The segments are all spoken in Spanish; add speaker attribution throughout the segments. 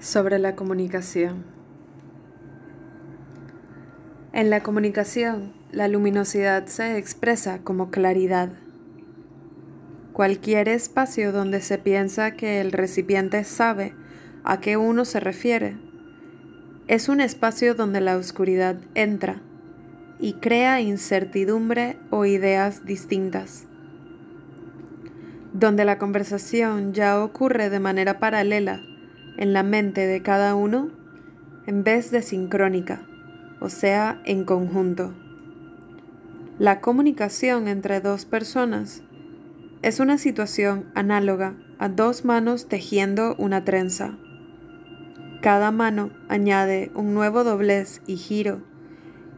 Speaker 1: sobre la comunicación. En la comunicación, la luminosidad se expresa como claridad. Cualquier espacio donde se piensa que el recipiente sabe a qué uno se refiere es un espacio donde la oscuridad entra y crea incertidumbre o ideas distintas. Donde la conversación ya ocurre de manera paralela en la mente de cada uno en vez de sincrónica, o sea, en conjunto. La comunicación entre dos personas es una situación análoga a dos manos tejiendo una trenza. Cada mano añade un nuevo doblez y giro,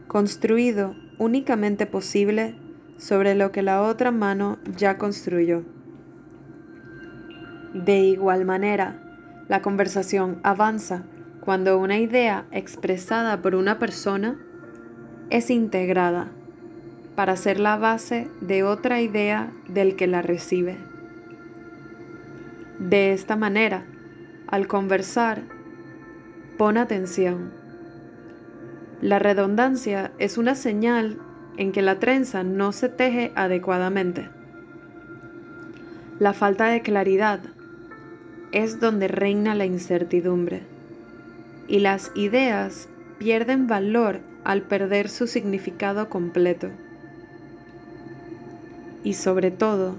Speaker 1: construido únicamente posible sobre lo que la otra mano ya construyó. De igual manera, la conversación avanza cuando una idea expresada por una persona es integrada para ser la base de otra idea del que la recibe. De esta manera, al conversar, pon atención. La redundancia es una señal en que la trenza no se teje adecuadamente. La falta de claridad es donde reina la incertidumbre y las ideas pierden valor al perder su significado completo. Y sobre todo,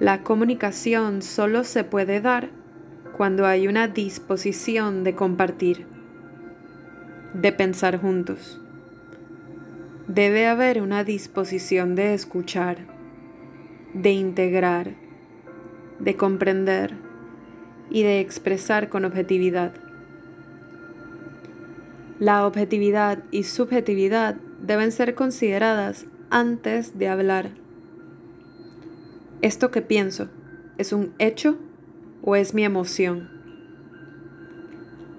Speaker 1: la comunicación solo se puede dar cuando hay una disposición de compartir, de pensar juntos. Debe haber una disposición de escuchar, de integrar, de comprender y de expresar con objetividad. La objetividad y subjetividad deben ser consideradas antes de hablar. ¿Esto que pienso es un hecho o es mi emoción?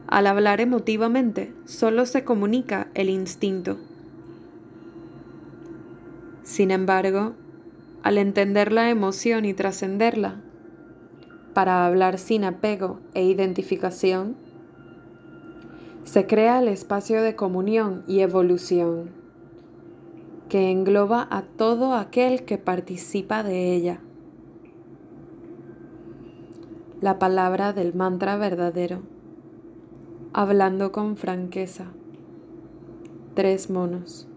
Speaker 1: Al hablar emotivamente solo se comunica el instinto. Sin embargo, al entender la emoción y trascenderla, para hablar sin apego e identificación, se crea el espacio de comunión y evolución que engloba a todo aquel que participa de ella. La palabra del mantra verdadero, hablando con franqueza. Tres monos.